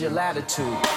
your latitude.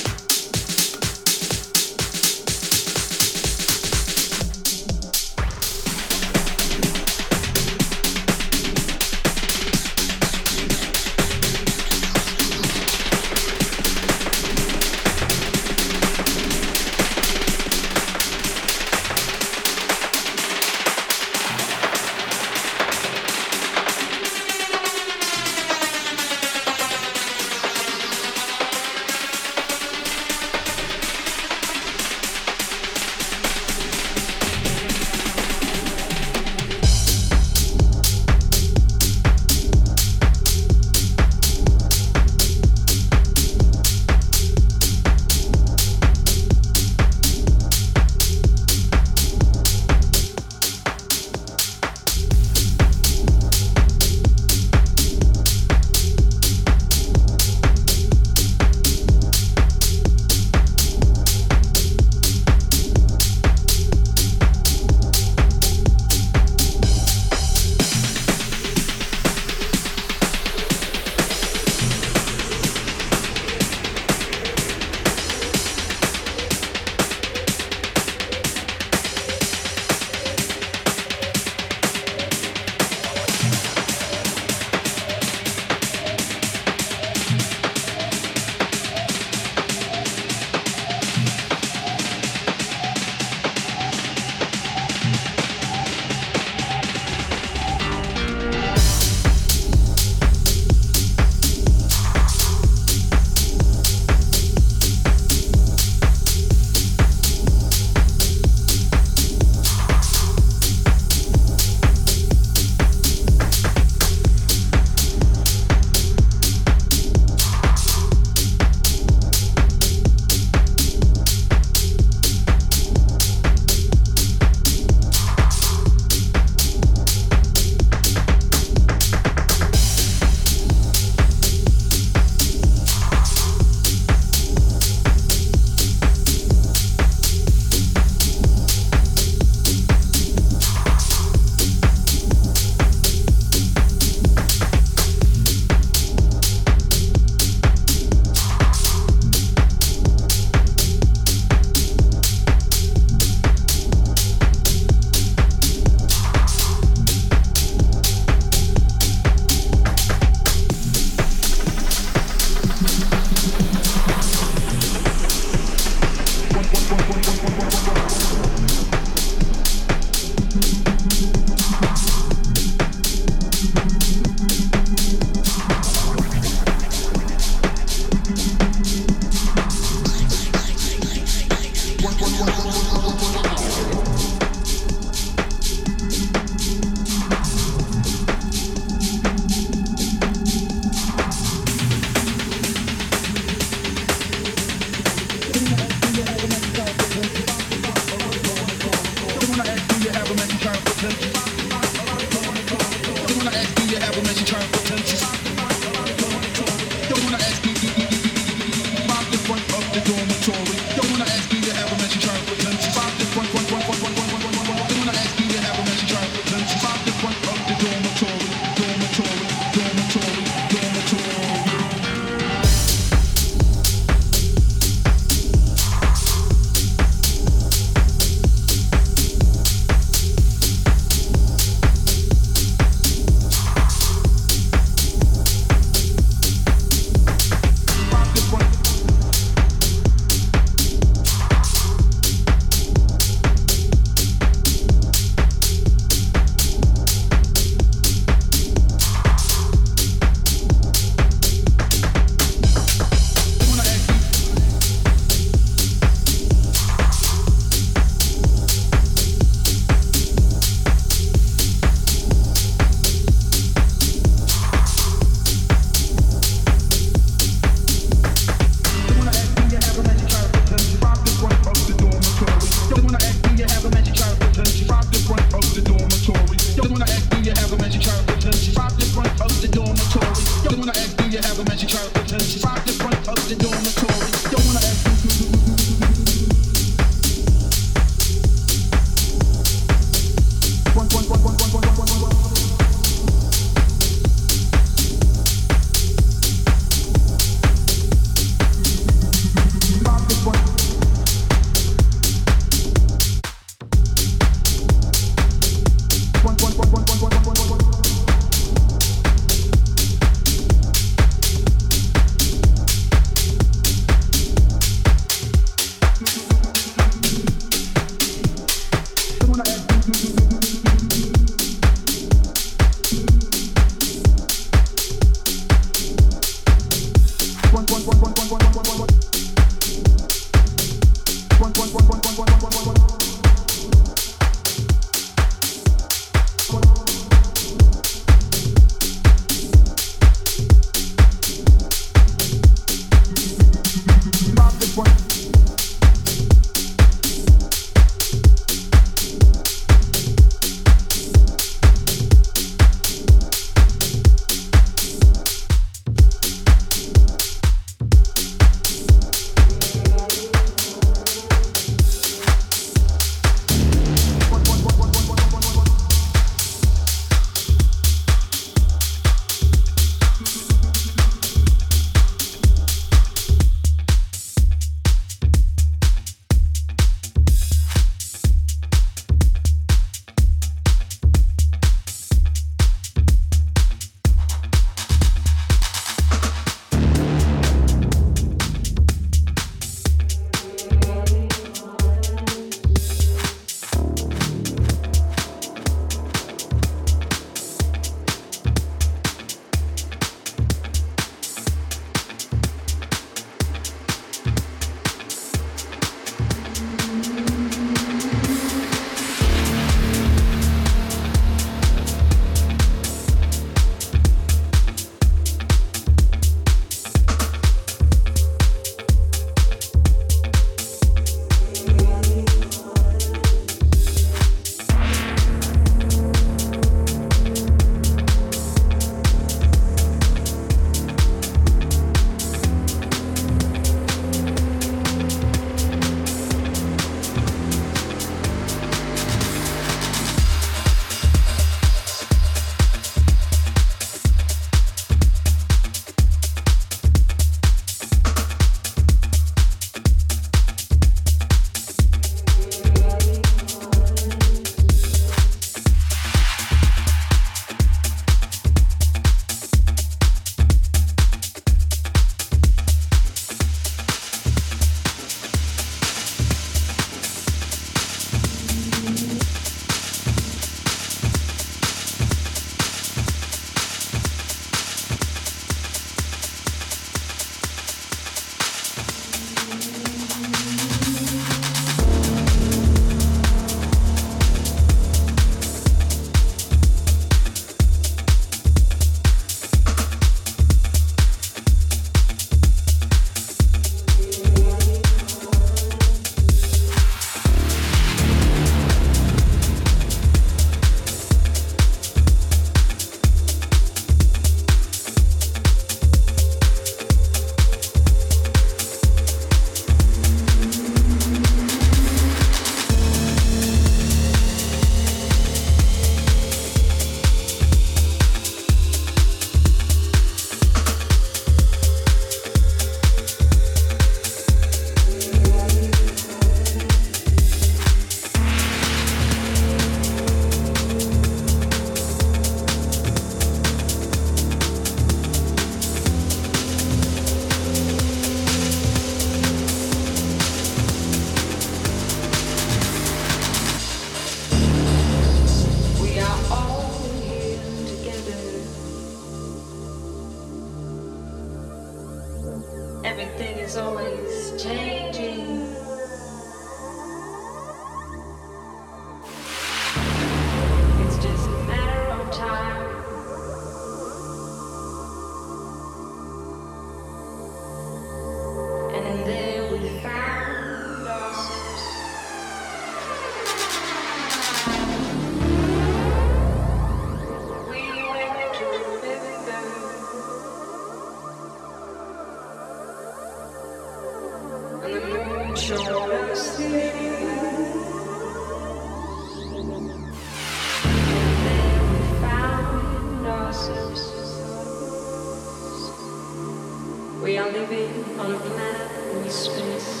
are living on a planet in space.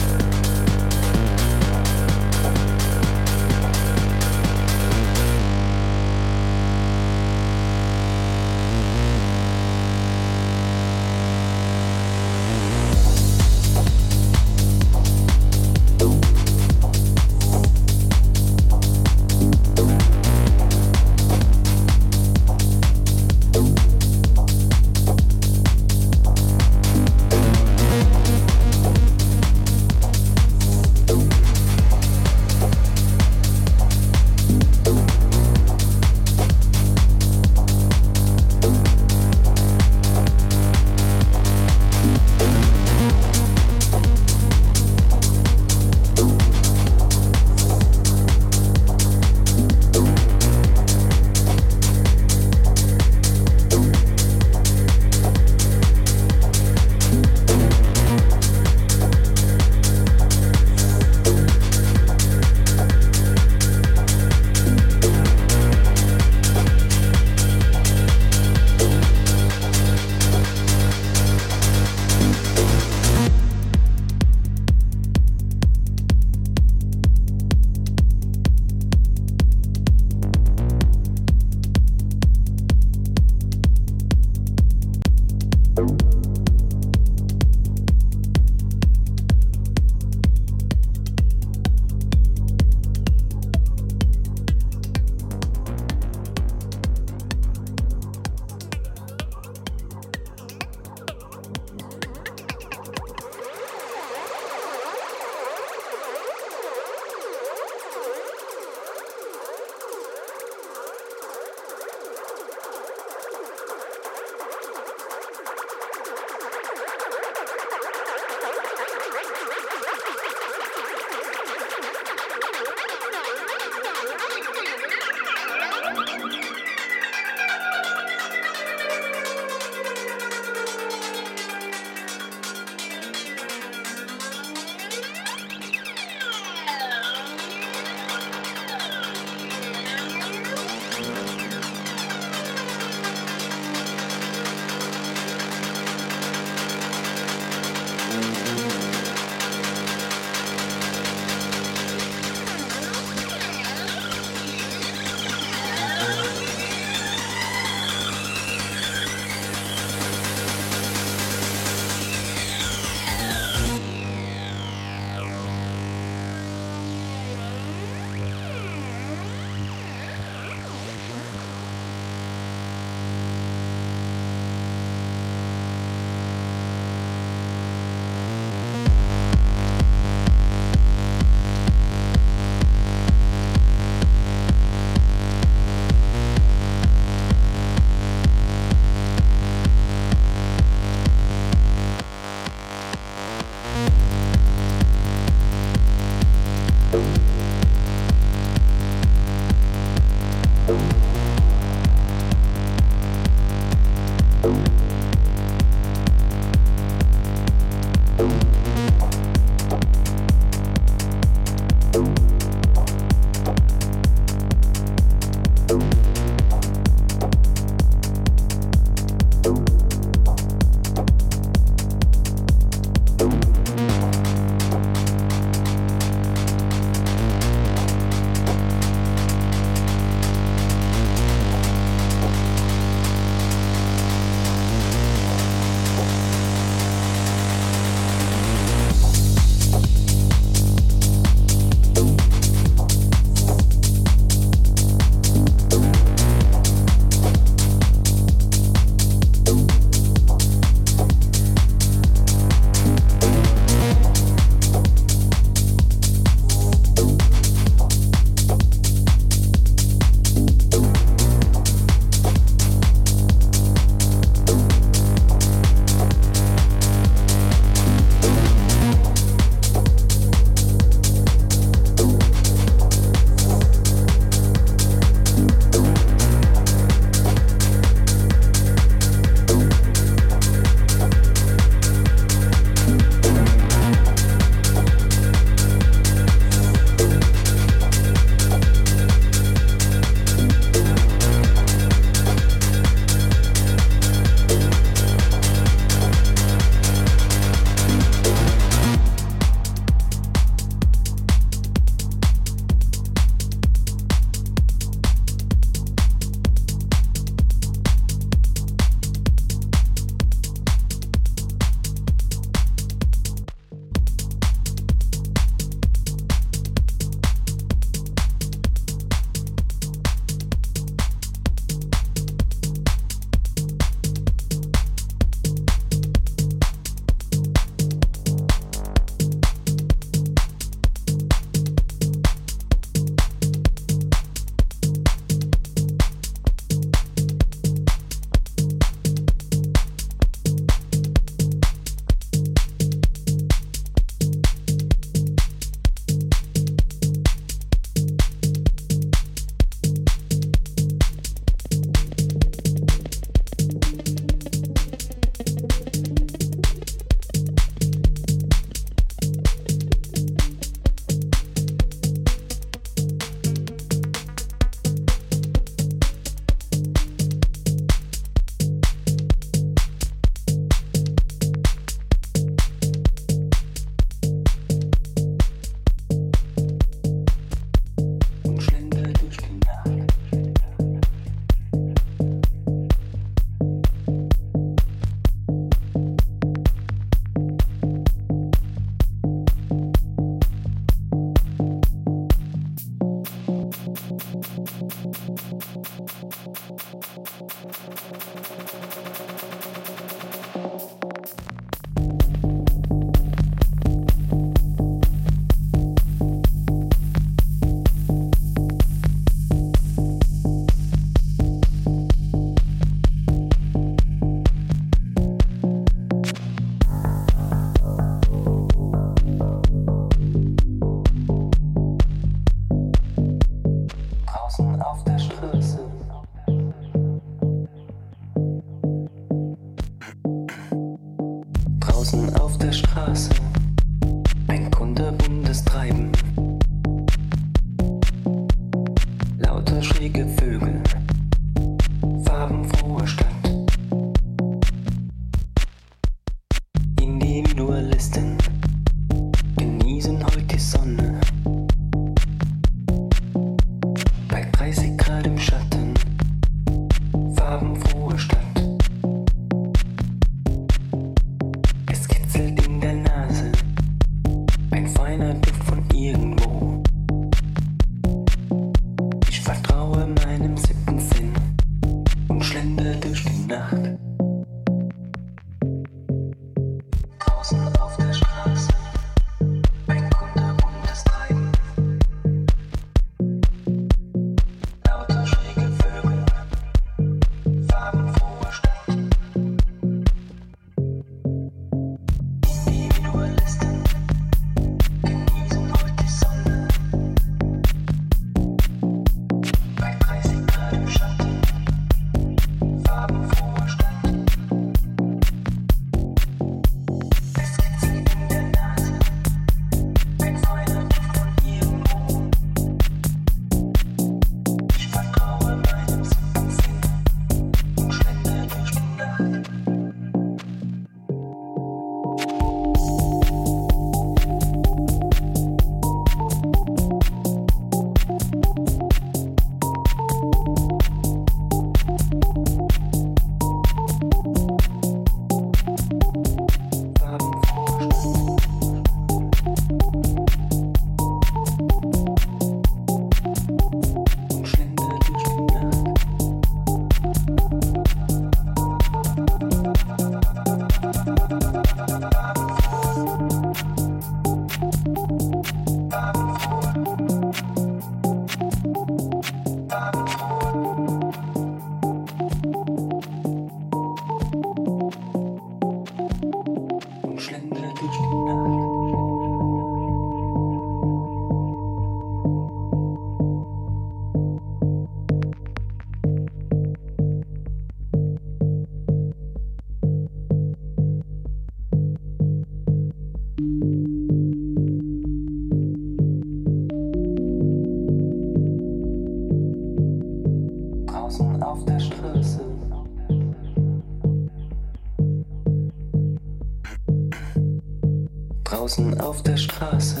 auf der Straße.